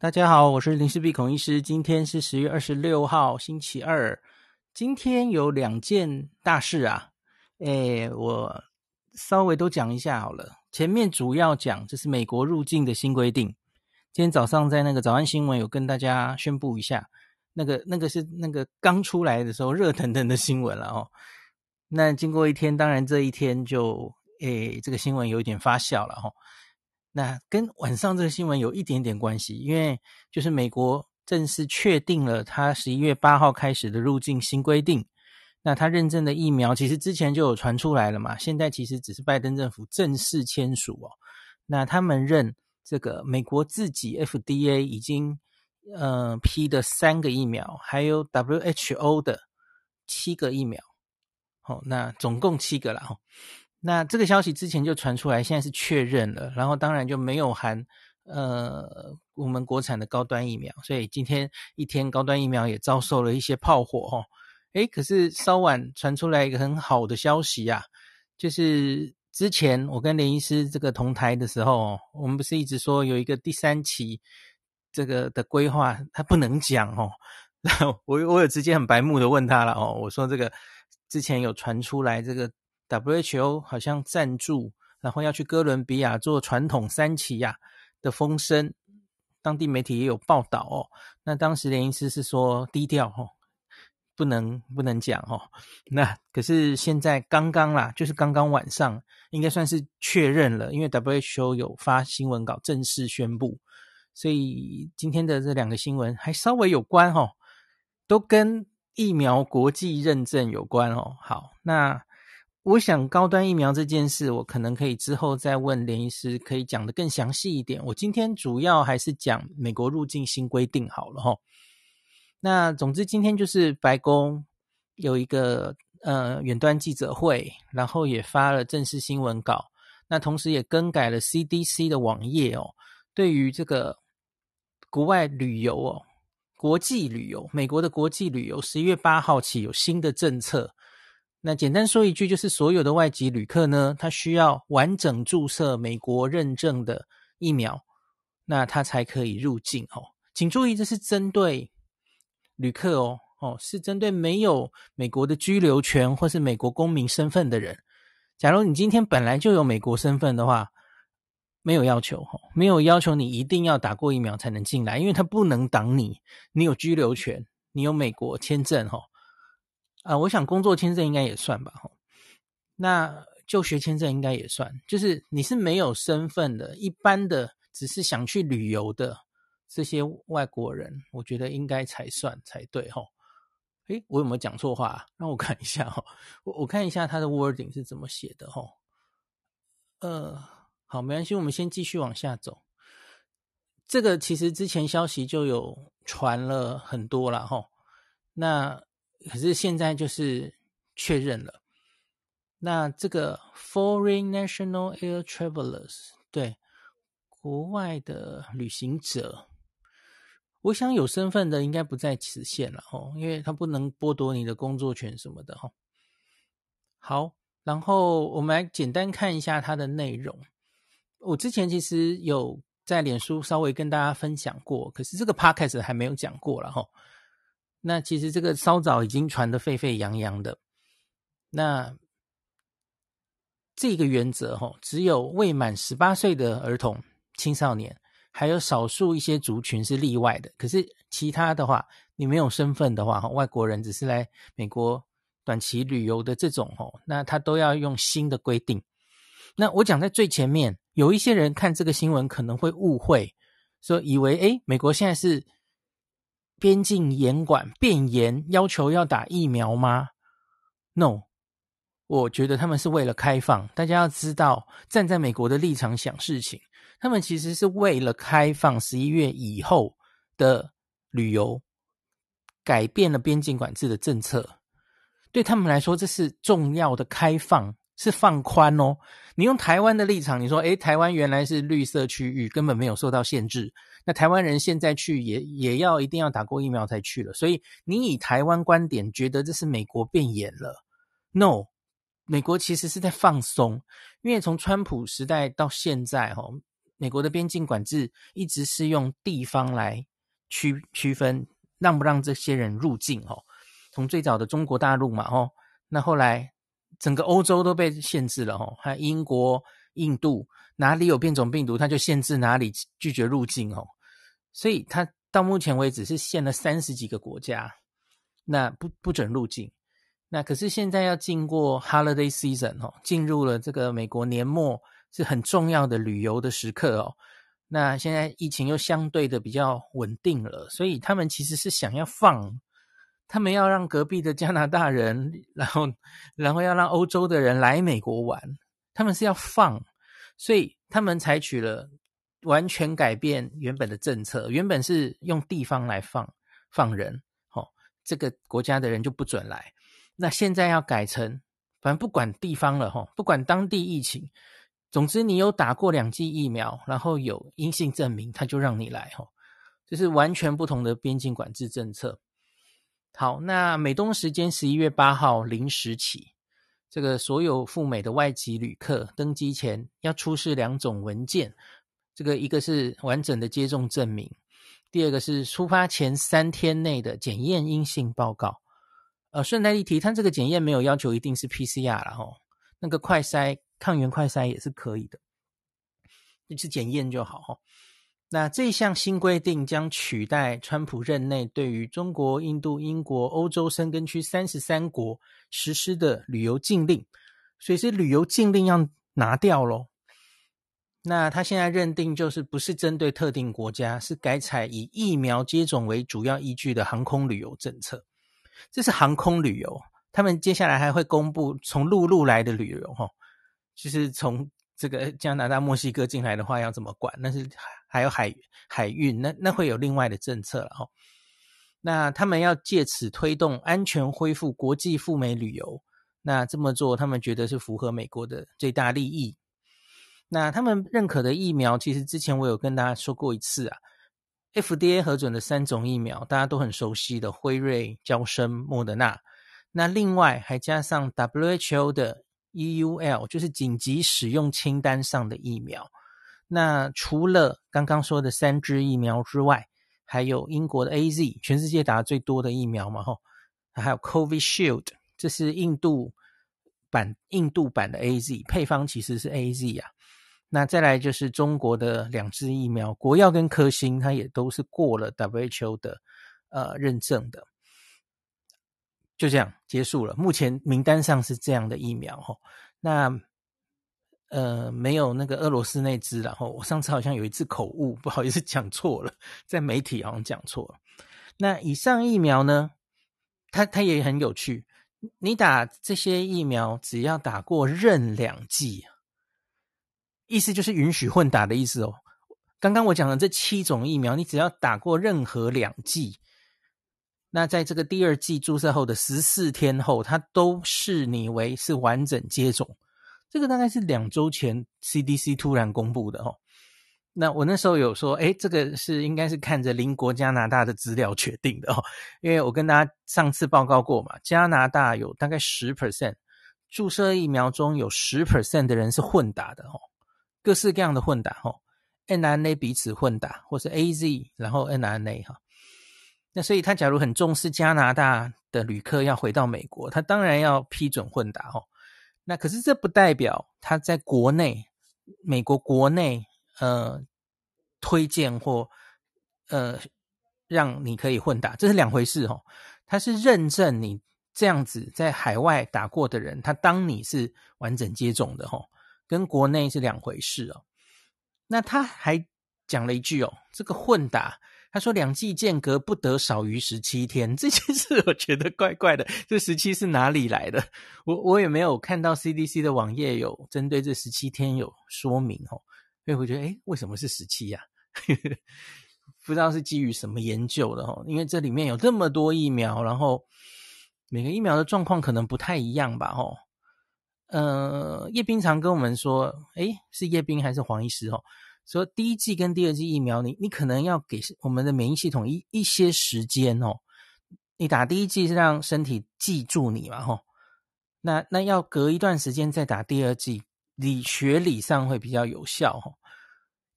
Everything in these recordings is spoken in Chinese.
大家好，我是林氏璧孔医师。今天是十月二十六号，星期二。今天有两件大事啊，诶，我稍微都讲一下好了。前面主要讲这是美国入境的新规定。今天早上在那个早安新闻有跟大家宣布一下，那个那个是那个刚出来的时候热腾腾的新闻了哦。那经过一天，当然这一天就诶，这个新闻有一点发酵了哈、哦。那跟晚上这个新闻有一点点关系，因为就是美国正式确定了他十一月八号开始的入境新规定。那他认证的疫苗其实之前就有传出来了嘛，现在其实只是拜登政府正式签署哦。那他们认这个美国自己 FDA 已经呃批的三个疫苗，还有 WHO 的七个疫苗，好，那总共七个了哈。那这个消息之前就传出来，现在是确认了，然后当然就没有含呃我们国产的高端疫苗，所以今天一天高端疫苗也遭受了一些炮火哦。诶，可是稍晚传出来一个很好的消息啊，就是之前我跟连医师这个同台的时候，我们不是一直说有一个第三期这个的规划，他不能讲哦。我我有直接很白目的问他了哦，我说这个之前有传出来这个。WHO 好像赞助，然后要去哥伦比亚做传统三期呀的风声，当地媒体也有报道哦。那当时连医师是说低调哦，不能不能讲哦。那可是现在刚刚啦，就是刚刚晚上，应该算是确认了，因为 WHO 有发新闻稿正式宣布，所以今天的这两个新闻还稍微有关哦，都跟疫苗国际认证有关哦。好，那。我想高端疫苗这件事，我可能可以之后再问连医师，可以讲得更详细一点。我今天主要还是讲美国入境新规定好了齁。那总之今天就是白宫有一个呃远端记者会，然后也发了正式新闻稿。那同时也更改了 CDC 的网页哦，对于这个国外旅游哦，国际旅游，美国的国际旅游，十一月八号起有新的政策。那简单说一句，就是所有的外籍旅客呢，他需要完整注射美国认证的疫苗，那他才可以入境哦。请注意，这是针对旅客哦，哦，是针对没有美国的居留权或是美国公民身份的人。假如你今天本来就有美国身份的话，没有要求哦，没有要求你一定要打过疫苗才能进来，因为他不能挡你，你有居留权，你有美国签证哦。啊，我想工作签证应该也算吧，哈。那就学签证应该也算，就是你是没有身份的，一般的只是想去旅游的这些外国人，我觉得应该才算才对，哈。诶，我有没有讲错话？让我看一下，哈。我我看一下他的 wording 是怎么写的，哈。呃，好，没关系，我们先继续往下走。这个其实之前消息就有传了很多了，哈。那。可是现在就是确认了，那这个 Foreign National Air Travelers 对国外的旅行者，我想有身份的应该不在此限了哦，因为他不能剥夺你的工作权什么的哈。好，然后我们来简单看一下它的内容。我之前其实有在脸书稍微跟大家分享过，可是这个 Podcast 还没有讲过了哈。那其实这个稍早已经传得沸沸扬扬的，那这个原则哈，只有未满十八岁的儿童、青少年，还有少数一些族群是例外的。可是其他的话，你没有身份的话，外国人只是来美国短期旅游的这种哦，那他都要用新的规定。那我讲在最前面，有一些人看这个新闻可能会误会，说以为诶，美国现在是。边境严管变严，要求要打疫苗吗？No，我觉得他们是为了开放。大家要知道，站在美国的立场想事情，他们其实是为了开放十一月以后的旅游，改变了边境管制的政策。对他们来说，这是重要的开放。是放宽哦，你用台湾的立场，你说，诶，台湾原来是绿色区域，根本没有受到限制。那台湾人现在去也也要一定要打过疫苗才去了，所以你以台湾观点觉得这是美国变严了？No，美国其实是在放松，因为从川普时代到现在，哦，美国的边境管制一直是用地方来区区分，让不让这些人入境哦。从最早的中国大陆嘛，哦，那后来整个欧洲都被限制了，哦，还有英国、印度哪里有变种病毒，它就限制哪里拒绝入境，哦。所以它到目前为止是限了三十几个国家，那不不准入境。那可是现在要经过 holiday season 哦，进入了这个美国年末是很重要的旅游的时刻哦。那现在疫情又相对的比较稳定了，所以他们其实是想要放，他们要让隔壁的加拿大人，然后然后要让欧洲的人来美国玩，他们是要放，所以他们采取了完全改变原本的政策，原本是用地方来放放人，哦，这个国家的人就不准来。那现在要改成，反正不管地方了哈，不管当地疫情，总之你有打过两剂疫苗，然后有阴性证明，他就让你来哈。这是完全不同的边境管制政策。好，那美东时间十一月八号零时起，这个所有赴美的外籍旅客登机前要出示两种文件，这个一个是完整的接种证明，第二个是出发前三天内的检验阴性报告。呃，顺带一提，它这个检验没有要求一定是 PCR 了吼，那个快筛、抗原快筛也是可以的，就是检验就好吼。那这项新规定将取代川普任内对于中国、印度、英国、欧洲申根区三十三国实施的旅游禁令，所以是旅游禁令要拿掉咯。那他现在认定就是不是针对特定国家，是改采以疫苗接种为主要依据的航空旅游政策。这是航空旅游，他们接下来还会公布从陆路来的旅游，哈，就是从这个加拿大、墨西哥进来的话要怎么管？那是还有海海运，那那会有另外的政策了，哈。那他们要借此推动安全恢复国际赴美旅游，那这么做他们觉得是符合美国的最大利益。那他们认可的疫苗，其实之前我有跟大家说过一次啊。FDA 核准的三种疫苗，大家都很熟悉的辉瑞、娇生、莫德纳。那另外还加上 WHO 的 EUL，就是紧急使用清单上的疫苗。那除了刚刚说的三支疫苗之外，还有英国的 AZ，全世界打最多的疫苗嘛，吼。还有 Covid Shield，这是印度版印度版的 AZ，配方其实是 AZ 啊。那再来就是中国的两支疫苗，国药跟科兴，它也都是过了 WHO 的呃认证的，就这样结束了。目前名单上是这样的疫苗哈，那呃没有那个俄罗斯那支，然后我上次好像有一次口误，不好意思讲错了，在媒体好像讲错了。那以上疫苗呢，它它也很有趣，你打这些疫苗只要打过任两剂。意思就是允许混打的意思哦。刚刚我讲的这七种疫苗，你只要打过任何两剂，那在这个第二剂注射后的十四天后，它都视你为是完整接种。这个大概是两周前 CDC 突然公布的哦。那我那时候有说，诶，这个是应该是看着邻国加拿大的资料决定的哦，因为我跟大家上次报告过嘛，加拿大有大概十 percent 注射疫苗中有十 percent 的人是混打的哦。各式各样的混打哈，mRNA 彼此混打，或是 AZ 然后 NRNA 哈。那所以他假如很重视加拿大的旅客要回到美国，他当然要批准混打哈。那可是这不代表他在国内美国国内呃推荐或呃让你可以混打，这是两回事哈。他是认证你这样子在海外打过的人，他当你是完整接种的哈。跟国内是两回事哦。那他还讲了一句哦，这个混打，他说两剂间隔不得少于十七天。这件事我觉得怪怪的，这十七是哪里来的？我我也没有看到 CDC 的网页有针对这十七天有说明哦。所以我觉得，诶，为什么是十七呀？不知道是基于什么研究的哦。因为这里面有这么多疫苗，然后每个疫苗的状况可能不太一样吧？哦。呃，叶斌常跟我们说，诶，是叶斌还是黄医师哦？说第一剂跟第二剂疫苗，你你可能要给我们的免疫系统一一些时间哦。你打第一剂是让身体记住你嘛，吼。那那要隔一段时间再打第二剂，理学理上会比较有效，哦。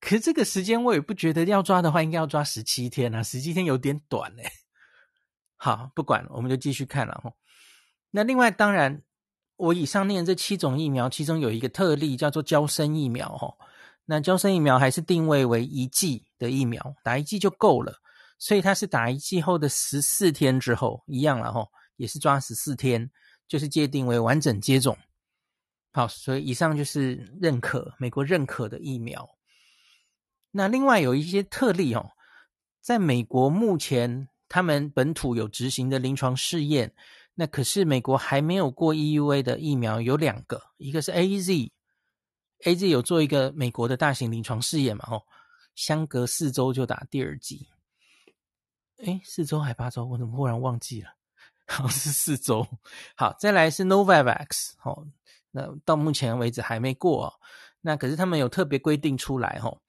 可是这个时间我也不觉得要抓的话，应该要抓十七天啊，十七天有点短嘞。好，不管了，我们就继续看了哈。那另外，当然，我以上念这七种疫苗，其中有一个特例叫做娇生疫苗哦。那娇生疫苗还是定位为一剂的疫苗，打一剂就够了，所以它是打一剂后的十四天之后，一样了哈，也是抓十四天，就是界定为完整接种。好，所以以上就是认可，美国认可的疫苗。那另外有一些特例哦，在美国目前他们本土有执行的临床试验，那可是美国还没有过 EUA 的疫苗有两个，一个是 AZ，AZ 有做一个美国的大型临床试验嘛，哦，相隔四周就打第二剂，诶，四周还八周，我怎么忽然忘记了？好像是四周。好，再来是 Novavax，哦，那到目前为止还没过哦，那可是他们有特别规定出来，哦。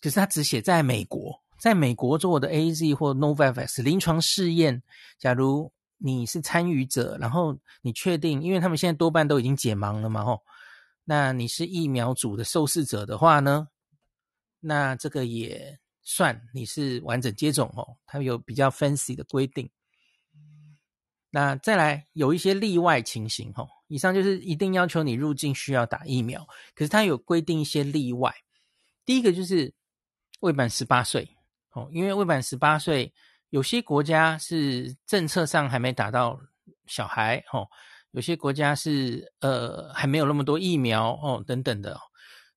可是他只写在美国，在美国做的 AZ 或 Novavax 临床试验，假如你是参与者，然后你确定，因为他们现在多半都已经解盲了嘛，吼，那你是疫苗组的受试者的话呢，那这个也算你是完整接种哦，它有比较 fancy 的规定。那再来有一些例外情形，吼，以上就是一定要求你入境需要打疫苗，可是它有规定一些例外，第一个就是。未满十八岁，哦，因为未满十八岁，有些国家是政策上还没打到小孩，哦，有些国家是呃还没有那么多疫苗，哦，等等的，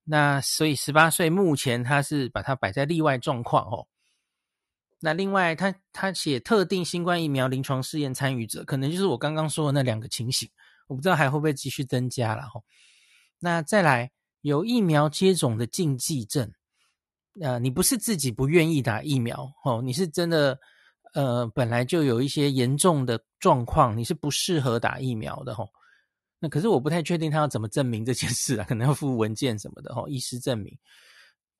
那所以十八岁目前他是把它摆在例外状况，哦，那另外他他写特定新冠疫苗临床试验参与者，可能就是我刚刚说的那两个情形，我不知道还会不会继续增加了，哦，那再来有疫苗接种的禁忌症。呃，你不是自己不愿意打疫苗哦，你是真的，呃，本来就有一些严重的状况，你是不适合打疫苗的吼。那可是我不太确定他要怎么证明这件事啊，可能要附文件什么的吼，医师证明，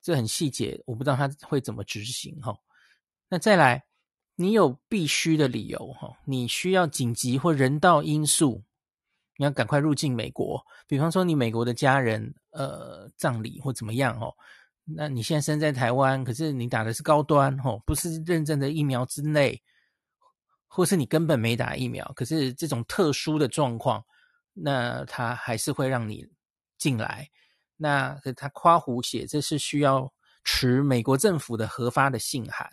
这很细节，我不知道他会怎么执行吼。那再来，你有必须的理由哈，你需要紧急或人道因素，你要赶快入境美国，比方说你美国的家人呃葬礼或怎么样哦。那你现在身在台湾，可是你打的是高端吼，不是认证的疫苗之内，或是你根本没打疫苗，可是这种特殊的状况，那他还是会让你进来。那他夸胡写，这是需要持美国政府的核发的信函，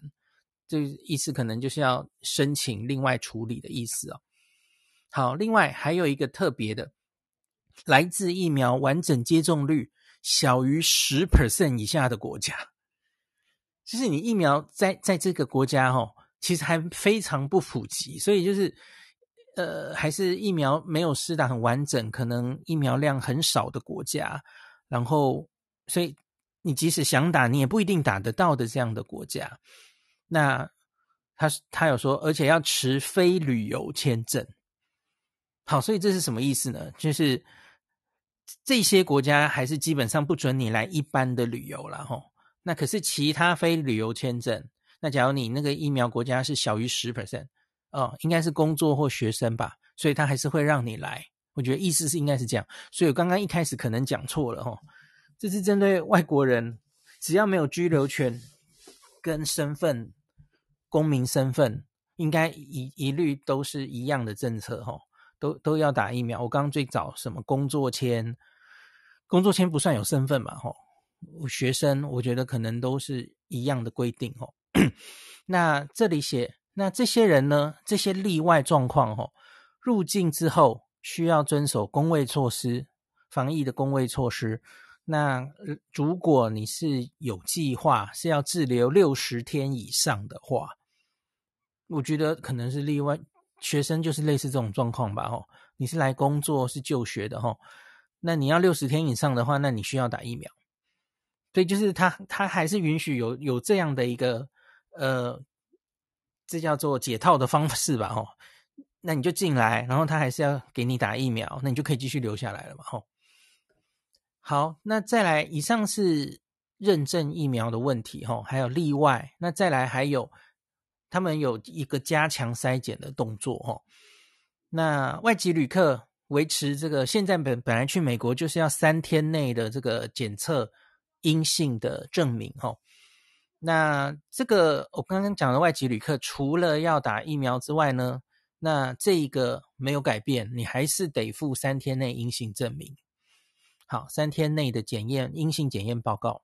这意思可能就是要申请另外处理的意思哦。好，另外还有一个特别的，来自疫苗完整接种率。小于十 percent 以下的国家，就是你疫苗在在这个国家哦，其实还非常不普及，所以就是呃，还是疫苗没有施打很完整，可能疫苗量很少的国家，然后所以你即使想打，你也不一定打得到的这样的国家。那他他有说，而且要持非旅游签证。好，所以这是什么意思呢？就是。这些国家还是基本上不准你来一般的旅游了吼，那可是其他非旅游签证，那假如你那个疫苗国家是小于十 percent 哦，应该是工作或学生吧，所以他还是会让你来。我觉得意思是应该是这样，所以我刚刚一开始可能讲错了吼，这是针对外国人，只要没有居留权跟身份、公民身份，应该一一律都是一样的政策吼。都都要打疫苗。我刚刚最早什么工作签，工作签不算有身份嘛？吼，学生我觉得可能都是一样的规定。哦，那这里写，那这些人呢？这些例外状况，哦，入境之后需要遵守工位措施，防疫的工位措施。那如果你是有计划是要滞留六十天以上的话，我觉得可能是例外。学生就是类似这种状况吧，吼，你是来工作是就学的，吼，那你要六十天以上的话，那你需要打疫苗，所以就是他他还是允许有有这样的一个呃，这叫做解套的方式吧，吼，那你就进来，然后他还是要给你打疫苗，那你就可以继续留下来了嘛，吼。好，那再来，以上是认证疫苗的问题，吼，还有例外，那再来还有。他们有一个加强筛检的动作，哈。那外籍旅客维持这个，现在本本来去美国就是要三天内的这个检测阴性的证明哦。那这个我刚刚讲的外籍旅客，除了要打疫苗之外呢，那这一个没有改变，你还是得付三天内阴性证明。好，三天内的检验阴性检验报告。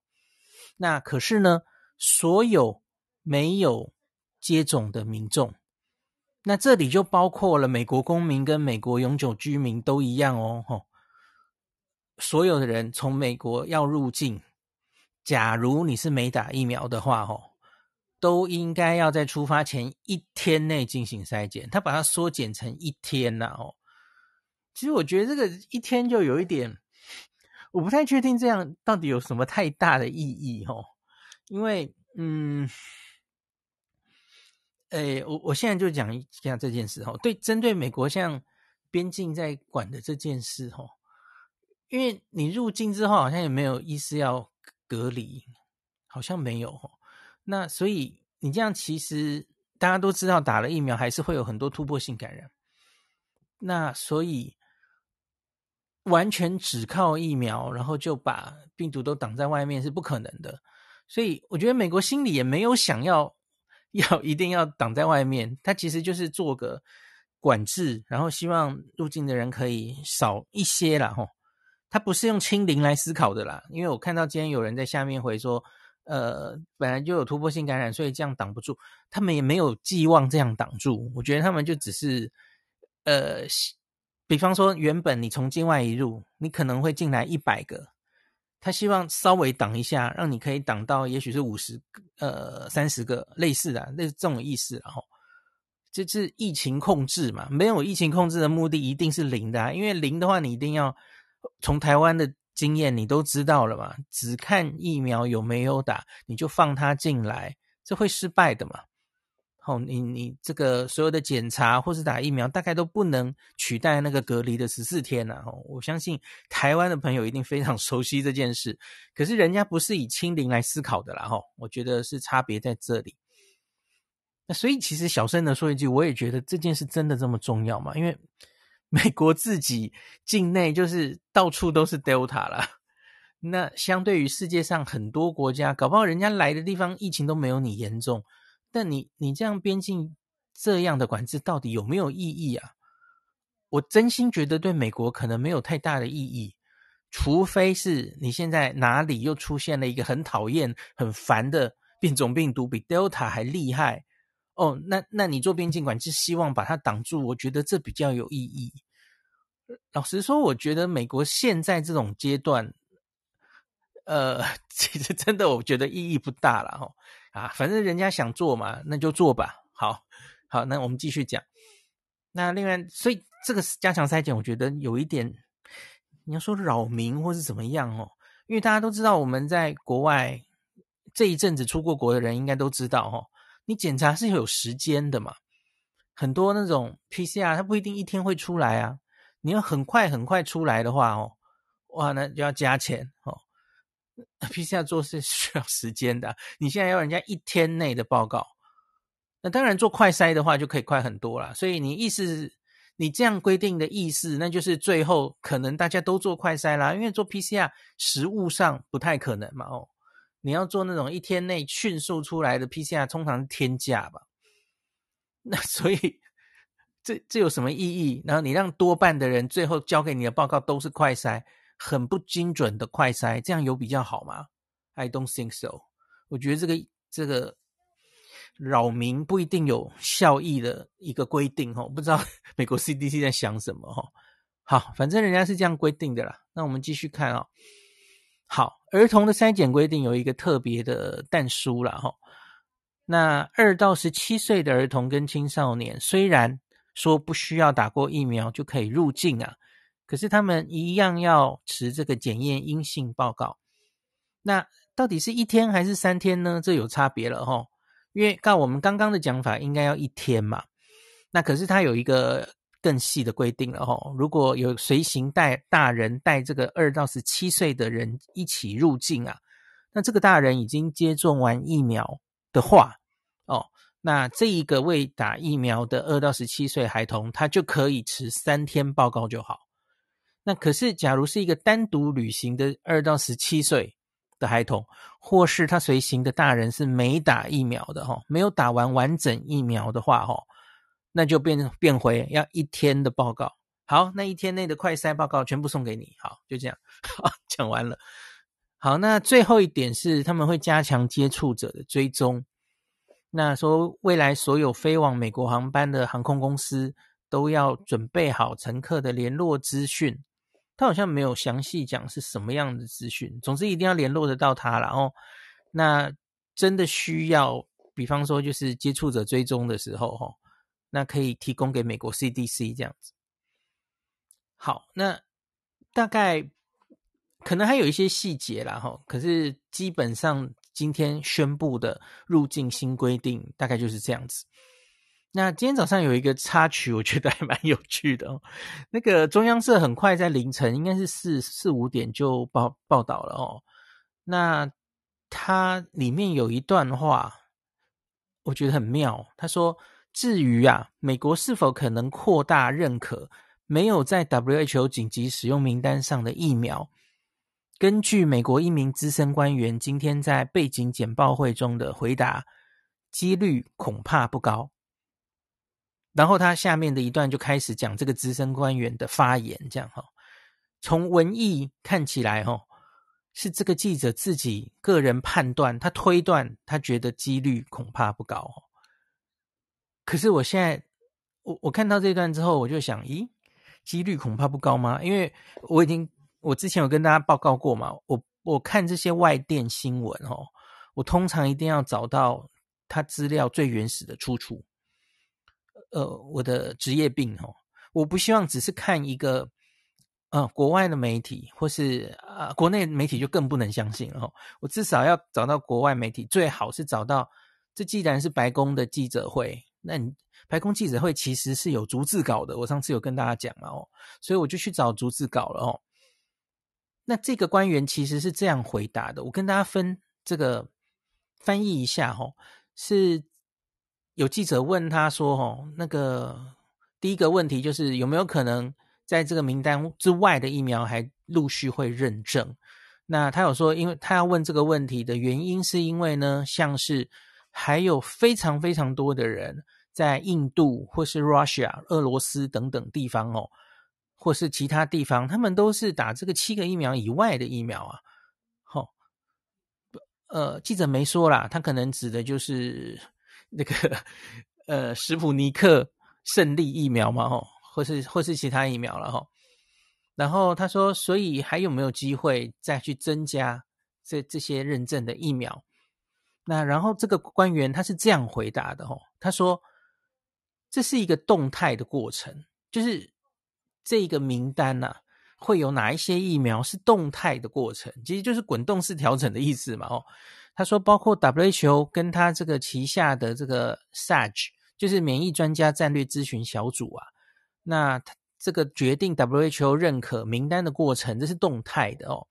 那可是呢，所有没有接种的民众，那这里就包括了美国公民跟美国永久居民都一样哦。吼，所有的人从美国要入境。假如你是没打疫苗的话，吼，都应该要在出发前一天内进行筛检。他把它缩减成一天呐，哦，其实我觉得这个一天就有一点，我不太确定这样到底有什么太大的意义，吼，因为，嗯，诶，我我现在就讲一下这件事，哦，对，针对美国像边境在管的这件事，哦，因为你入境之后好像也没有意思要。隔离好像没有，那所以你这样其实大家都知道，打了疫苗还是会有很多突破性感染。那所以完全只靠疫苗，然后就把病毒都挡在外面是不可能的。所以我觉得美国心里也没有想要要一定要挡在外面，他其实就是做个管制，然后希望入境的人可以少一些啦，吼。他不是用清零来思考的啦，因为我看到今天有人在下面回说，呃，本来就有突破性感染，所以这样挡不住。他们也没有寄望这样挡住，我觉得他们就只是，呃，比方说原本你从境外一入，你可能会进来一百个，他希望稍微挡一下，让你可以挡到也许是五十个，呃，三十个类似的，类似这种意思，然后这是疫情控制嘛，没有疫情控制的目的一定是零的啊，因为零的话你一定要。从台湾的经验，你都知道了嘛？只看疫苗有没有打，你就放他进来，这会失败的嘛？哦，你你这个所有的检查或是打疫苗，大概都不能取代那个隔离的十四天呐。哦，我相信台湾的朋友一定非常 熟悉这件事。可是人家不是以清零来思考的啦，哦，我觉得是差别在这里。那所以其实小声的说一句，我也觉得这件事真的这么重要吗？因为。美国自己境内就是到处都是 Delta 了，那相对于世界上很多国家，搞不好人家来的地方疫情都没有你严重，但你你这样边境这样的管制到底有没有意义啊？我真心觉得对美国可能没有太大的意义，除非是你现在哪里又出现了一个很讨厌、很烦的变种病毒，比 Delta 还厉害。哦，那那你做边境管制，希望把它挡住，我觉得这比较有意义。老实说，我觉得美国现在这种阶段，呃，其实真的我觉得意义不大了哈。啊，反正人家想做嘛，那就做吧。好，好，那我们继续讲。那另外，所以这个加强筛检，我觉得有一点，你要说扰民或是怎么样哦，因为大家都知道，我们在国外这一阵子出过国的人，应该都知道哈。你检查是有时间的嘛？很多那种 PCR 它不一定一天会出来啊。你要很快很快出来的话哦，哇，那就要加钱哦。PCR 做是 需要时间的，你现在要人家一天内的报告，那当然做快筛的话就可以快很多啦。所以你意思，你这样规定的意思，那就是最后可能大家都做快筛啦，因为做 PCR 实物上不太可能嘛哦。你要做那种一天内迅速出来的 PCR，通常是天价吧？那所以这这有什么意义？然后你让多半的人最后交给你的报告都是快筛，很不精准的快筛，这样有比较好吗？I don't think so。我觉得这个这个扰民不一定有效益的一个规定哦，不知道 美国 CDC 在想什么哦。好，反正人家是这样规定的啦。那我们继续看啊。好，儿童的筛检规定有一个特别的但书了哈。那二到十七岁的儿童跟青少年，虽然说不需要打过疫苗就可以入境啊，可是他们一样要持这个检验阴性报告。那到底是一天还是三天呢？这有差别了哈。因为照我们刚刚的讲法，应该要一天嘛。那可是他有一个。更细的规定了哈，如果有随行带大人带这个二到十七岁的人一起入境啊，那这个大人已经接种完疫苗的话，哦，那这一个未打疫苗的二到十七岁孩童，他就可以持三天报告就好。那可是，假如是一个单独旅行的二到十七岁，的孩童，或是他随行的大人是没打疫苗的哈，没有打完完整疫苗的话哈，那就变变回要一天的报告。好，那一天内的快筛报告全部送给你。好，就这样，好，讲完了。好，那最后一点是他们会加强接触者的追踪。那说未来所有飞往美国航班的航空公司都要准备好乘客的联络资讯。他好像没有详细讲是什么样的资讯，总之一定要联络得到他。然后，那真的需要，比方说就是接触者追踪的时候，哈，那可以提供给美国 CDC 这样子。好，那大概可能还有一些细节啦，哈，可是基本上今天宣布的入境新规定大概就是这样子。那今天早上有一个插曲，我觉得还蛮有趣的哦。那个中央社很快在凌晨，应该是四四五点就报报道了哦。那它里面有一段话，我觉得很妙。他说：“至于啊，美国是否可能扩大认可没有在 WHO 紧急使用名单上的疫苗？根据美国一名资深官员今天在背景简报会中的回答，几率恐怕不高。”然后他下面的一段就开始讲这个资深官员的发言，这样哈。从文意看起来哈，是这个记者自己个人判断，他推断，他觉得几率恐怕不高。可是我现在，我我看到这段之后，我就想，咦，几率恐怕不高吗？因为我已经，我之前有跟大家报告过嘛，我我看这些外电新闻哦，我通常一定要找到他资料最原始的出处。呃，我的职业病哦，我不希望只是看一个，呃，国外的媒体或是啊、呃，国内媒体就更不能相信了哦。我至少要找到国外媒体，最好是找到，这既然是白宫的记者会，那你白宫记者会其实是有逐字稿的。我上次有跟大家讲了哦，所以我就去找逐字稿了哦。那这个官员其实是这样回答的，我跟大家分这个翻译一下哦，是。有记者问他说：“哦，那个第一个问题就是有没有可能在这个名单之外的疫苗还陆续会认证？那他有说，因为他要问这个问题的原因，是因为呢，像是还有非常非常多的人在印度或是 Russia 俄罗斯等等地方哦，或是其他地方，他们都是打这个七个疫苗以外的疫苗啊。好，呃，记者没说啦，他可能指的就是。”那个呃，史普尼克胜利疫苗嘛，吼，或是或是其他疫苗了，吼。然后他说，所以还有没有机会再去增加这这些认证的疫苗？那然后这个官员他是这样回答的，吼，他说这是一个动态的过程，就是这个名单呐、啊，会有哪一些疫苗是动态的过程，其实就是滚动式调整的意思嘛，吼。他说，包括 WHO 跟他这个旗下的这个 SAGE，就是免疫专家战略咨询小组啊，那他这个决定 WHO 认可名单的过程，这是动态的哦。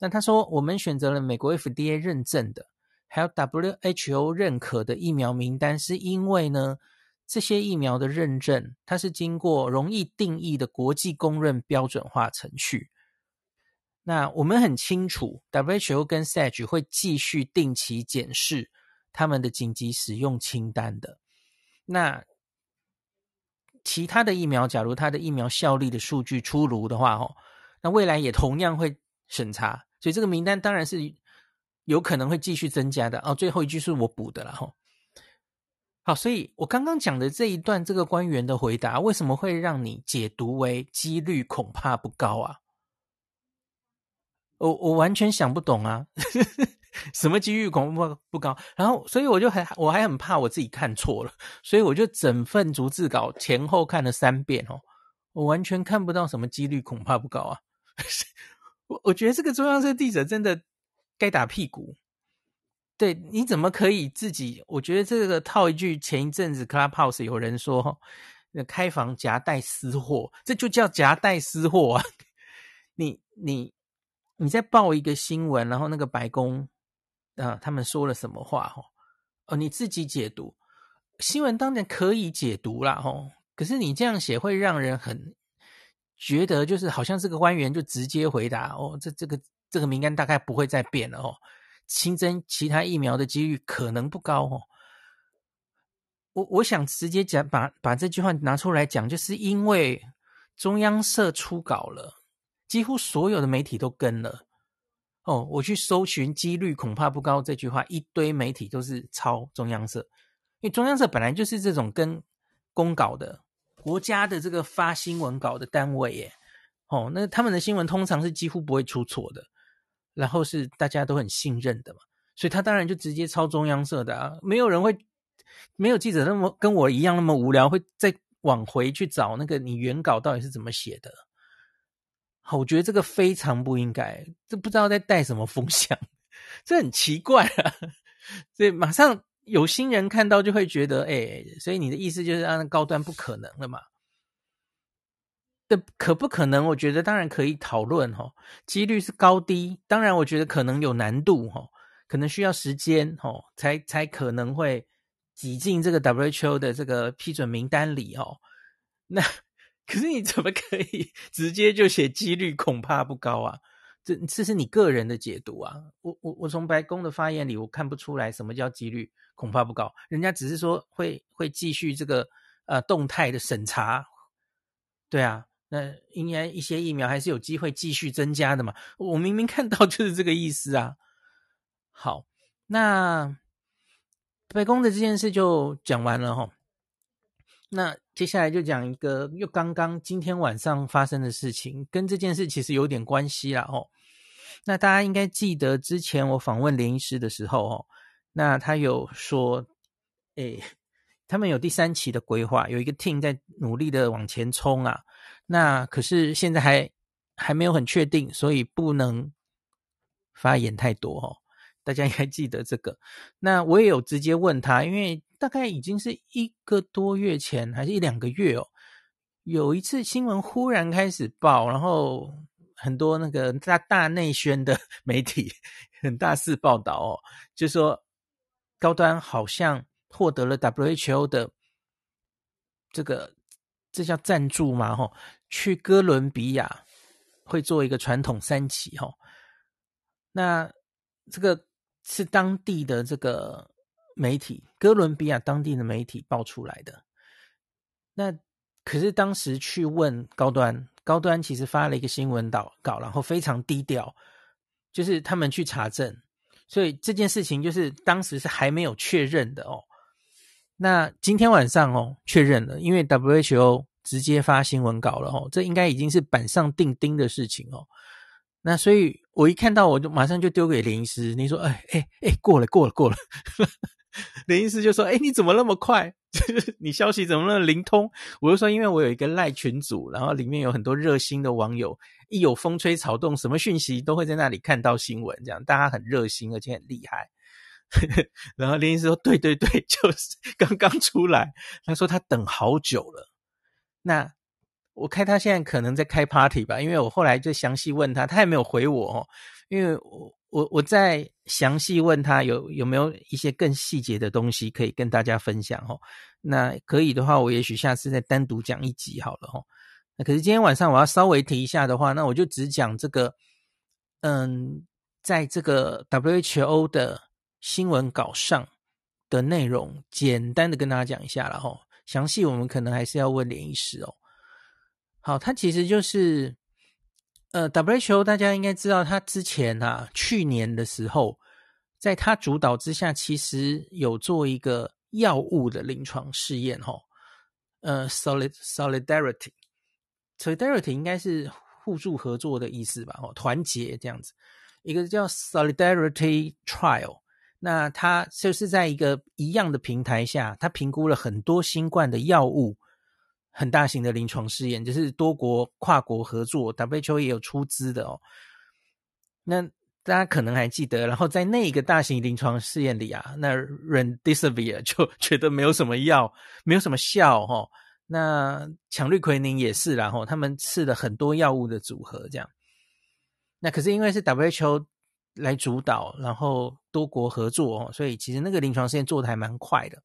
那他说，我们选择了美国 FDA 认证的，还有 WHO 认可的疫苗名单，是因为呢，这些疫苗的认证，它是经过容易定义的国际公认标准化程序。那我们很清楚，WHO 跟 SAGE 会继续定期检视他们的紧急使用清单的。那其他的疫苗，假如它的疫苗效力的数据出炉的话，哦，那未来也同样会审查。所以这个名单当然是有可能会继续增加的。哦，最后一句是我补的了，哈。好，所以我刚刚讲的这一段这个官员的回答，为什么会让你解读为几率恐怕不高啊？我我完全想不懂啊，什么几率恐怕不不高？然后，所以我就还我还很怕我自己看错了，所以我就整份逐字稿前后看了三遍哦，我完全看不到什么几率恐怕不高啊。我我觉得这个中央社记者真的该打屁股。对，你怎么可以自己？我觉得这个套一句前一阵子 Clubhouse 有人说，那开房夹带私货，这就叫夹带私货啊！你 你。你在报一个新闻，然后那个白宫啊，他们说了什么话？哦，哦，你自己解读新闻当然可以解读啦，吼。可是你这样写会让人很觉得，就是好像这个官员就直接回答哦，这这个这这个名单大概不会再变了哦。新增其他疫苗的几率可能不高哦。我我想直接讲，把把这句话拿出来讲，就是因为中央社出稿了，几乎所有的媒体都跟了。哦，我去搜寻几率恐怕不高这句话，一堆媒体都是抄中央社，因为中央社本来就是这种跟公稿的国家的这个发新闻稿的单位耶。哦，那他们的新闻通常是几乎不会出错的，然后是大家都很信任的嘛，所以他当然就直接抄中央社的啊，没有人会，没有记者那么跟我一样那么无聊，会再往回去找那个你原稿到底是怎么写的。好我觉得这个非常不应该，这不知道在带什么风向，这很奇怪啊！所以马上有心人看到就会觉得，哎，所以你的意思就是按高端不可能了嘛？这可不可能？我觉得当然可以讨论哈，几率是高低，当然我觉得可能有难度哈，可能需要时间哈，才才可能会挤进这个 WHO 的这个批准名单里哦，那。可是你怎么可以直接就写几率恐怕不高啊？这这是你个人的解读啊！我我我从白宫的发言里我看不出来什么叫几率恐怕不高，人家只是说会会继续这个呃动态的审查，对啊，那应该一些疫苗还是有机会继续增加的嘛。我明明看到就是这个意思啊。好，那白宫的这件事就讲完了齁。那接下来就讲一个又刚刚今天晚上发生的事情，跟这件事其实有点关系啦哦。那大家应该记得之前我访问连医师的时候哦，那他有说，诶，他们有第三期的规划，有一个 team 在努力的往前冲啊。那可是现在还还没有很确定，所以不能发言太多哦。大家应该记得这个。那我也有直接问他，因为。大概已经是一个多月前，还是一两个月哦。有一次新闻忽然开始报，然后很多那个大大内宣的 媒体很大肆报道哦，就说高端好像获得了 WHO 的这个这叫赞助嘛，吼，去哥伦比亚会做一个传统三期，吼。那这个是当地的这个。媒体，哥伦比亚当地的媒体爆出来的。那可是当时去问高端，高端其实发了一个新闻稿稿，然后非常低调，就是他们去查证，所以这件事情就是当时是还没有确认的哦。那今天晚上哦确认了，因为 WHO 直接发新闻稿了哦，这应该已经是板上钉钉的事情哦。那所以我一看到我就马上就丢给林医师，你说哎哎哎过了过了过了。过了 林医师就说：“哎，你怎么那么快？你消息怎么那么灵通？”我就说：“因为我有一个赖群组，然后里面有很多热心的网友，一有风吹草动，什么讯息都会在那里看到新闻，这样大家很热心，而且很厉害。”然后林医师说：“对对对，就是刚刚出来。”他说他等好久了。那我看他现在可能在开 party 吧，因为我后来就详细问他，他也没有回我哦，因为我。我我在详细问他有有没有一些更细节的东西可以跟大家分享哦。那可以的话，我也许下次再单独讲一集好了哦。那可是今天晚上我要稍微提一下的话，那我就只讲这个，嗯，在这个 WHO 的新闻稿上的内容，简单的跟大家讲一下了哈。详细我们可能还是要问联医师哦。好，他其实就是。呃，WHO 大家应该知道，他之前啊，去年的时候，在他主导之下，其实有做一个药物的临床试验，哈，呃，solid solidarity，solidarity 应该是互助合作的意思吧，哦，团结这样子，一个叫 solidarity trial，那它就是在一个一样的平台下，它评估了很多新冠的药物。很大型的临床试验，就是多国跨国合作，WHO 也有出资的哦。那大家可能还记得，然后在那一个大型临床试验里啊，那 Remdesivir 就 觉得没有什么药，没有什么效哈、哦。那强氯喹宁也是，然后他们试了很多药物的组合，这样。那可是因为是 WHO 来主导，然后多国合作哦，所以其实那个临床试验做得还蛮快的。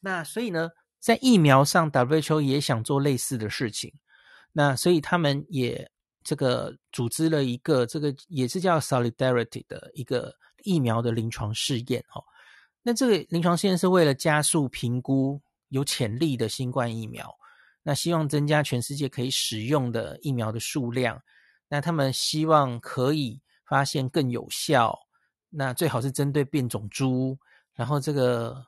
那所以呢？在疫苗上，WHO 也想做类似的事情，那所以他们也这个组织了一个这个也是叫 Solidarity 的一个疫苗的临床试验哦。那这个临床试验是为了加速评估有潜力的新冠疫苗，那希望增加全世界可以使用的疫苗的数量。那他们希望可以发现更有效，那最好是针对变种株，然后这个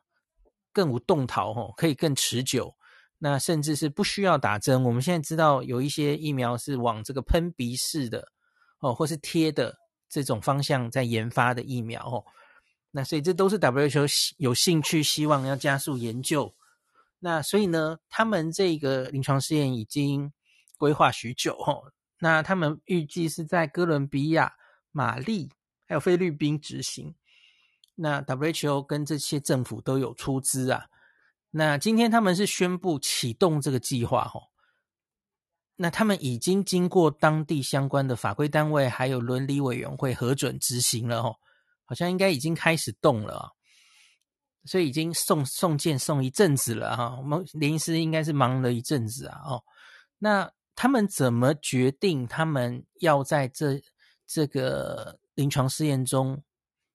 更无动桃哦，可以更持久。那甚至是不需要打针。我们现在知道有一些疫苗是往这个喷鼻式的哦，或是贴的这种方向在研发的疫苗哦。那所以这都是 WHO 有兴趣希望要加速研究。那所以呢，他们这个临床试验已经规划许久哦。那他们预计是在哥伦比亚、马利还有菲律宾执行。那 WHO 跟这些政府都有出资啊。那今天他们是宣布启动这个计划吼，那他们已经经过当地相关的法规单位还有伦理委员会核准执行了吼，好像应该已经开始动了，所以已经送送件送一阵子了哈，我们林医师应该是忙了一阵子啊哦，那他们怎么决定他们要在这这个临床试验中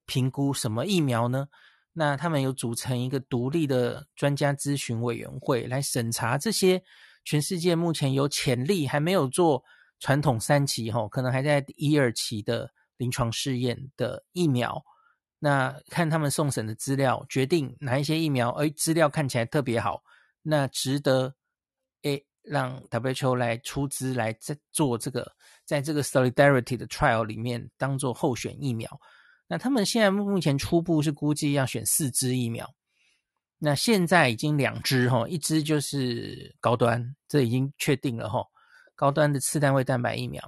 评估什么疫苗呢？那他们有组成一个独立的专家咨询委员会来审查这些全世界目前有潜力还没有做传统三期吼，可能还在一二期的临床试验的疫苗。那看他们送审的资料，决定哪一些疫苗，哎，资料看起来特别好，那值得诶让 WHO 来出资来在做这个，在这个 Solidarity 的 trial 里面当做候选疫苗。那他们现在目前初步是估计要选四支疫苗，那现在已经两支哈，一支就是高端，这已经确定了哈，高端的次单位蛋白疫苗。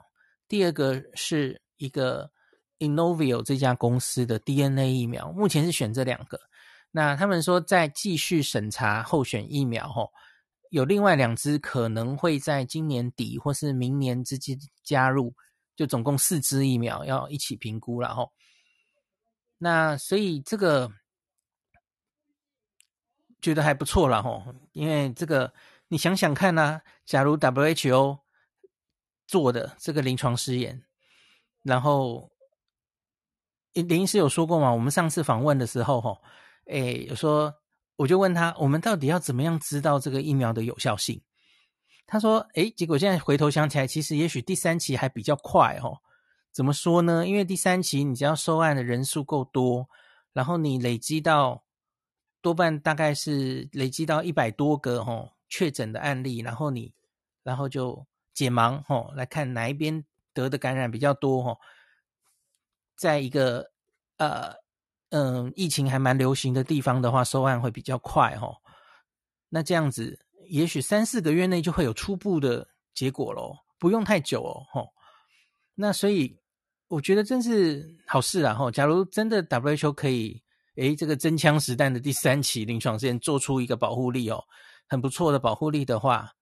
第二个是一个 Inovio 这家公司的 DNA 疫苗，目前是选这两个。那他们说在继续审查候选疫苗哈，有另外两支可能会在今年底或是明年之间加入，就总共四支疫苗要一起评估了哈。那所以这个觉得还不错了吼，因为这个你想想看呢、假如 WHO 做的这个临床试验，然后林医师有说过嘛，我们上次访问的时候吼，哎，有说我就问他，我们到底要怎么样知道这个疫苗的有效性？他说，诶，结果现在回头想起来，其实也许第三期还比较快吼。怎么说呢？因为第三期你只要收案的人数够多，然后你累积到多半大概是累积到一百多个哦确诊的案例，然后你然后就解盲吼来看哪一边得的感染比较多吼，在一个呃嗯、疫情还蛮流行的地方的话，收案会比较快吼。那这样子也许三四个月内就会有初步的结果咯，不用太久哦吼。那所以。我觉得真是好事啊！哈，假如真的 WHO 可以，诶，这个真枪实弹的第三期临床试验做出一个保护力哦，很不错的保护力的话，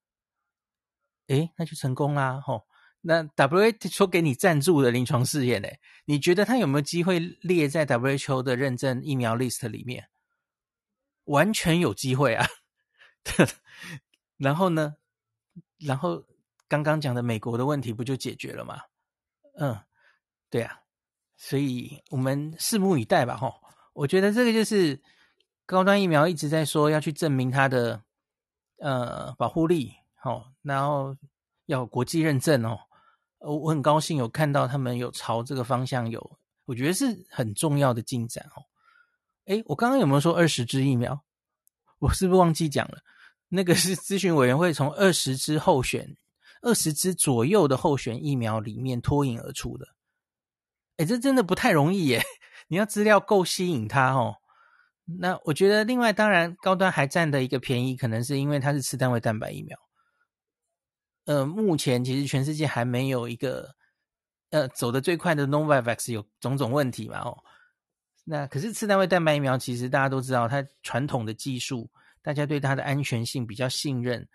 诶，那就成功啦！吼，那 WHO 给你赞助的临床试验，呢，你觉得它有没有机会列在 WHO 的认证疫苗 list 里面？完全有机会啊！然后呢，然后刚刚讲的美国的问题不就解决了吗？嗯。对啊，所以我们拭目以待吧，吼！我觉得这个就是高端疫苗一直在说要去证明它的呃保护力，吼，然后要国际认证哦。我我很高兴有看到他们有朝这个方向有，我觉得是很重要的进展哦。诶，我刚刚有没有说二十支疫苗？我是不是忘记讲了？那个是咨询委员会从二十支候选、二十支左右的候选疫苗里面脱颖而出的。哎，这真的不太容易耶！你要资料够吸引他哦。那我觉得，另外当然高端还占的一个便宜，可能是因为它是次单位蛋白疫苗。呃，目前其实全世界还没有一个呃走得最快的 Novavax 有种种问题嘛哦。那可是次单位蛋白疫苗，其实大家都知道，它传统的技术，大家对它的安全性比较信任，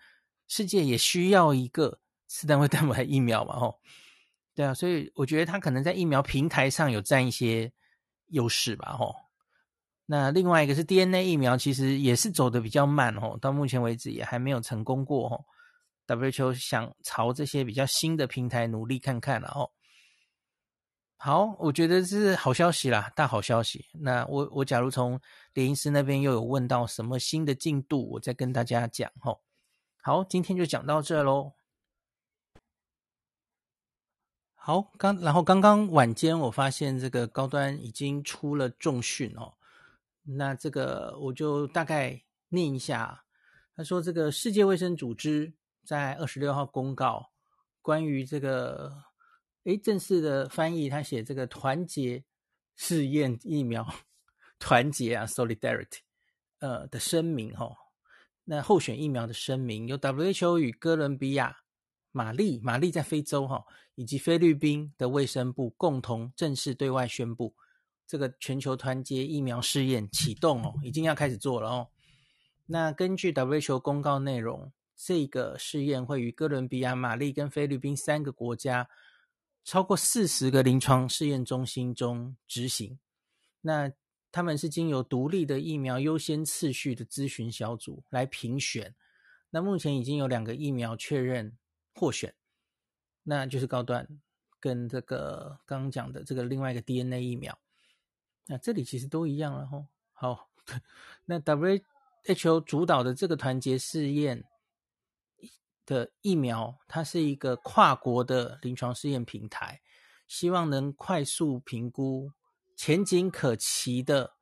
世界也需要一个次单位蛋白疫苗嘛哦。对啊，所以我觉得他可能在疫苗平台上有占一些优势吧，吼。那另外一个是 DNA 疫苗，其实也是走得比较慢，吼，到目前为止也还没有成功过，吼。WHO 想朝这些比较新的平台努力看看了哦。好，我觉得是好消息啦，大好消息。那我我假如从连医师那边又有问到什么新的进度，我再跟大家讲哦。好，今天就讲到这喽。好，刚然后刚刚晚间我发现这个高端已经出了重讯哦。那这个我就大概念一下。他说，这个世界卫生组织在二十六号公告关于这个。诶，正式的翻译，他写这个团结试验疫苗，团结啊，solidarity，呃的声明、哦。那候选疫苗的声明由 WHO 与哥伦比亚、马利、马利在非洲哈、以及菲律宾的卫生部共同正式对外宣布，这个全球团结疫苗试验启动哦，已经要开始做了哦。那根据 WHO 公告内容，这个试验会与哥伦比亚、马利跟菲律宾三个国家。超过四十个临床试验中心中执行，那他们是经由独立的疫苗优先次序的咨询小组来评选。那目前已经有两个疫苗确认获选，那就是高端跟这个刚刚讲的这个另外一个 DNA 疫苗。那这里其实都一样了吼。好，那 WHO 主导的这个团结试验。的疫苗，它是一个跨国的临床试验平台，希望能快速评估前景可期的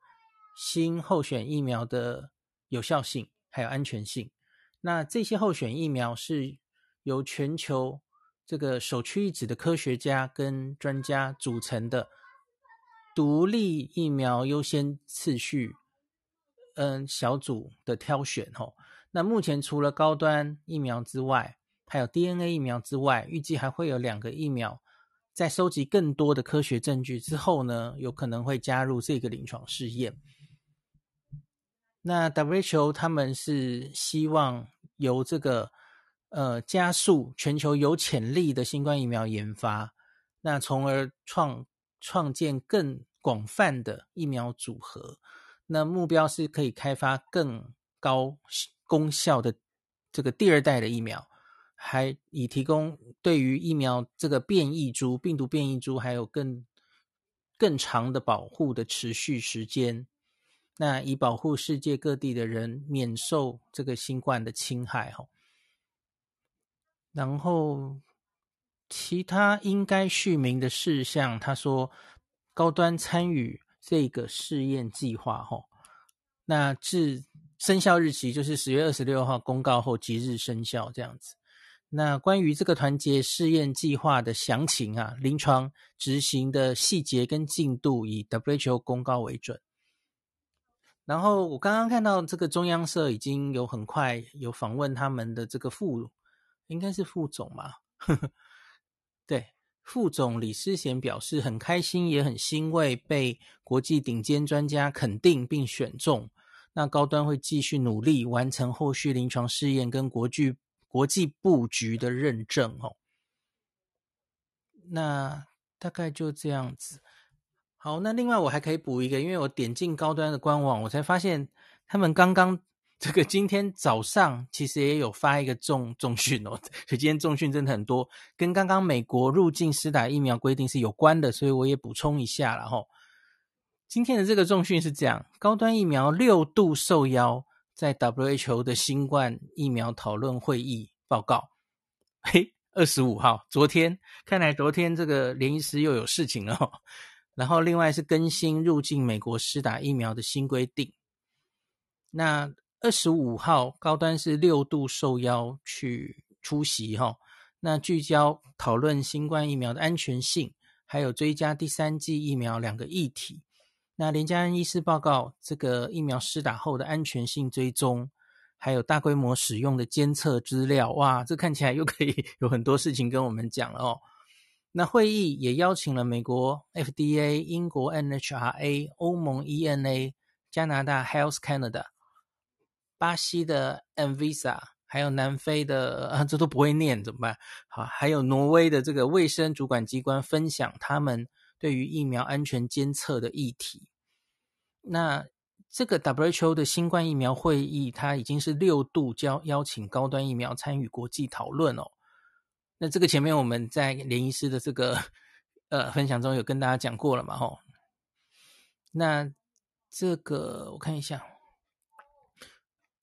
新候选疫苗的有效性还有安全性。那这些候选疫苗是由全球这个首屈一指的科学家跟专家组成的独立疫苗优先次序嗯小组的挑选吼。那目前除了高端疫苗之外，还有 DNA 疫苗之外，预计还会有两个疫苗，在收集更多的科学证据之后呢，有可能会加入这个临床试验。那 WHO 他们是希望由这个呃加速全球有潜力的新冠疫苗研发，那从而创创建更广泛的疫苗组合。那目标是可以开发更高功效的这个第二代的疫苗，还以提供对于疫苗这个变异株、病毒变异株还有更更长的保护的持续时间，那以保护世界各地的人免受这个新冠的侵害哈。然后其他应该续名的事项，他说高端参与这个试验计划哈，那至。生效日期就是十月二十六号公告后即日生效这样子。那关于这个团结试验计划的详情啊，临床执行的细节跟进度以 WHO 公告为准。然后我刚刚看到这个中央社已经有很快有访问他们的这个副，应该是副总吧？对，副总李思贤表示很开心，也很欣慰被国际顶尖专家肯定并选中。那高端会继续努力完成后续临床试验跟国际国际布局的认证哦。那大概就这样子。好，那另外我还可以补一个，因为我点进高端的官网，我才发现他们刚刚这个今天早上其实也有发一个重 重讯哦，所以今天重讯真的很多，跟刚刚美国入境施打疫苗规定是有关的，所以我也补充一下了哈。今天的这个重讯是这样：高端疫苗六度受邀在 WHO 的新冠疫苗讨论会议报告。嘿，二十五号，昨天看来昨天这个连医师又有事情了哦。然后另外是更新入境美国施打疫苗的新规定。那二十五号高端是六度受邀去出席哈。那聚焦讨论新冠疫苗的安全性，还有追加第三剂疫苗两个议题。那连家恩医师报告这个疫苗施打后的安全性追踪，还有大规模使用的监测资料，哇，这看起来又可以有很多事情跟我们讲了哦。那会议也邀请了美国 FDA、英国 NHRA、欧盟 ENA、加拿大 Health Canada、巴西的 Anvisa，还有南非的啊，这都不会念怎么办？好，还有挪威的这个卫生主管机关分享他们。对于疫苗安全监测的议题，那这个 WHO 的新冠疫苗会议，它已经是六度邀邀请高端疫苗参与国际讨论哦。那这个前面我们在连医师的这个呃分享中有跟大家讲过了嘛？吼，那这个我看一下，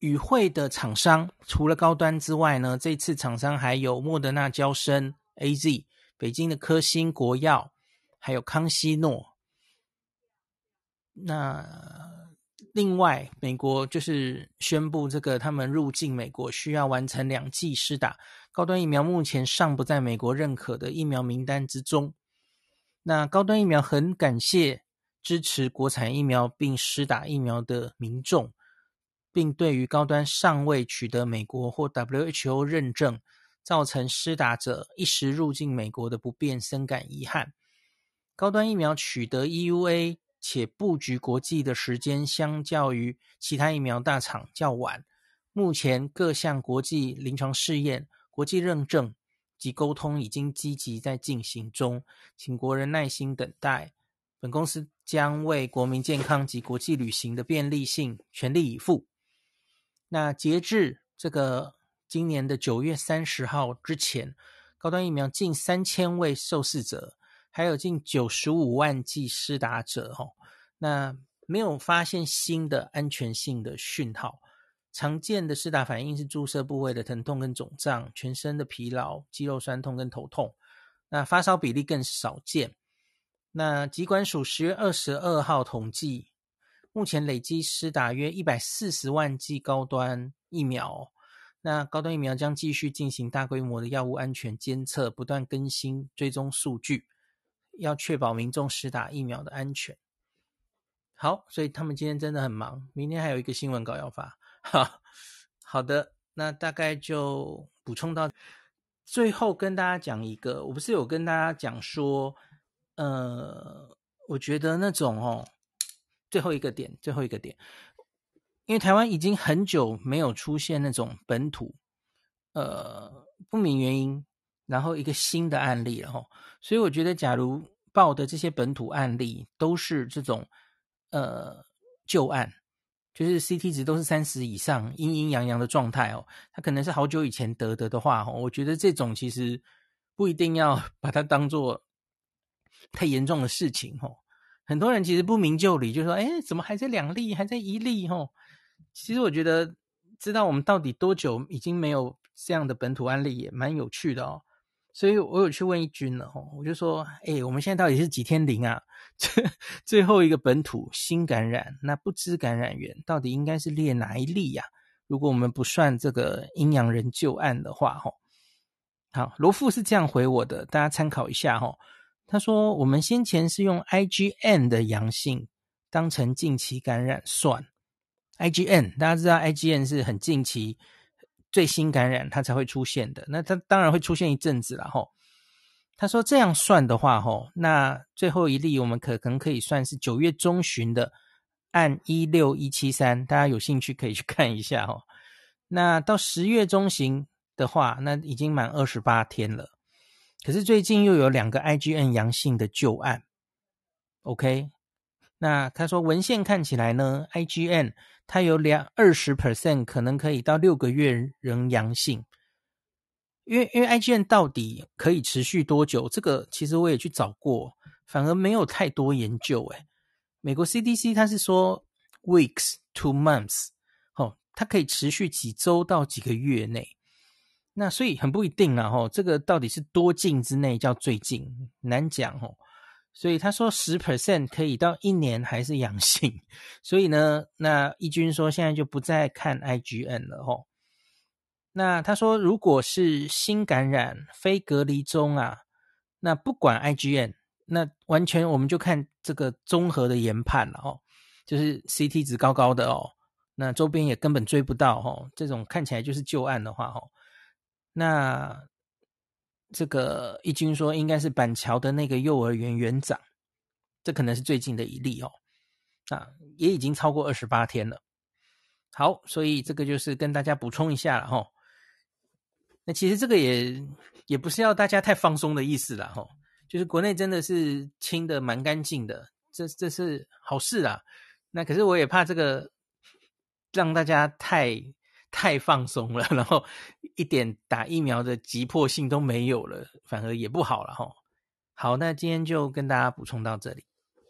与会的厂商除了高端之外呢，这次厂商还有莫德纳、娇生、AZ、北京的科兴、国药，还有康希诺。那另外，美国就是宣布，这个他们入境美国需要完成两剂施打高端疫苗，目前尚不在美国认可的疫苗名单之中。那高端疫苗很感谢支持国产疫苗并施打疫苗的民众，并对于高端尚未取得美国或 WHO 认证，造成施打者一时入境美国的不便，深感遗憾。高端疫苗取得 EUA。且布局国际的时间相较于其他疫苗大厂较晚，目前各项国际临床试验、国际认证及沟通已经积极在进行中，请国人耐心等待。本公司将为国民健康及国际旅行的便利性全力以赴。那截至这个今年的九月三十号之前，高端疫苗近三千位受试者。还有近九十五万剂施打者，哦，那没有发现新的安全性的讯号。常见的施打反应是注射部位的疼痛跟肿胀，全身的疲劳、肌肉酸痛跟头痛。那发烧比例更少见。那疾管署十月二十二号统计，目前累计施打约一百四十万剂高端疫苗。那高端疫苗将继续进行大规模的药物安全监测，不断更新追踪数据。要确保民众施打疫苗的安全。好，所以他们今天真的很忙，明天还有一个新闻稿要发。哈，好的，那大概就补充到最后，跟大家讲一个，我不是有跟大家讲说，呃，我觉得那种哦，最后一个点，最后一个点，因为台湾已经很久没有出现那种本土，呃，不明原因。然后一个新的案例了哈，所以我觉得，假如报的这些本土案例都是这种呃旧案，就是 CT 值都是三十以上，阴阴阳阳的状态哦，它可能是好久以前得的的话哦，我觉得这种其实不一定要把它当做太严重的事情哦。很多人其实不明就里，就说哎，怎么还在两例，还在一例哦？其实我觉得知道我们到底多久已经没有这样的本土案例，也蛮有趣的哦。所以我有去问一军了吼，我就说，哎，我们现在到底是几天零啊？最 最后一个本土新感染，那不知感染源到底应该是列哪一例呀？如果我们不算这个阴阳人旧案的话，吼，好，罗富是这样回我的，大家参考一下吼。他说，我们先前是用 IgN 的阳性当成近期感染算，IgN 大家知道 IgN 是很近期。最新感染它才会出现的，那它当然会出现一阵子了吼。他说这样算的话吼，那最后一例我们可可能可以算是九月中旬的按一六一七三，大家有兴趣可以去看一下哦。那到十月中旬的话，那已经满二十八天了。可是最近又有两个 IgN 阳性的旧案，OK。那他说文献看起来呢，IgN 它有两二十 percent 可能可以到六个月仍阳性，因为因为 IgN 到底可以持续多久？这个其实我也去找过，反而没有太多研究。诶，美国 CDC 它是说 weeks to months，哦，它可以持续几周到几个月内。那所以很不一定啊，吼，这个到底是多近之内叫最近，难讲吼。所以他说十 percent 可以到一年还是阳性，所以呢，那义军说现在就不再看 IgN 了吼。那他说如果是新感染非隔离中啊，那不管 IgN，那完全我们就看这个综合的研判了哦，就是 CT 值高高的哦，那周边也根本追不到哦，这种看起来就是旧案的话哦，那。这个一军说应该是板桥的那个幼儿园园长，这可能是最近的一例哦，啊，也已经超过二十八天了。好，所以这个就是跟大家补充一下了哈、哦。那其实这个也也不是要大家太放松的意思了哈、哦，就是国内真的是清的蛮干净的，这这是好事啊。那可是我也怕这个让大家太太放松了，然后一点打疫苗的急迫性都没有了，反而也不好了哈。好，那今天就跟大家补充到这里。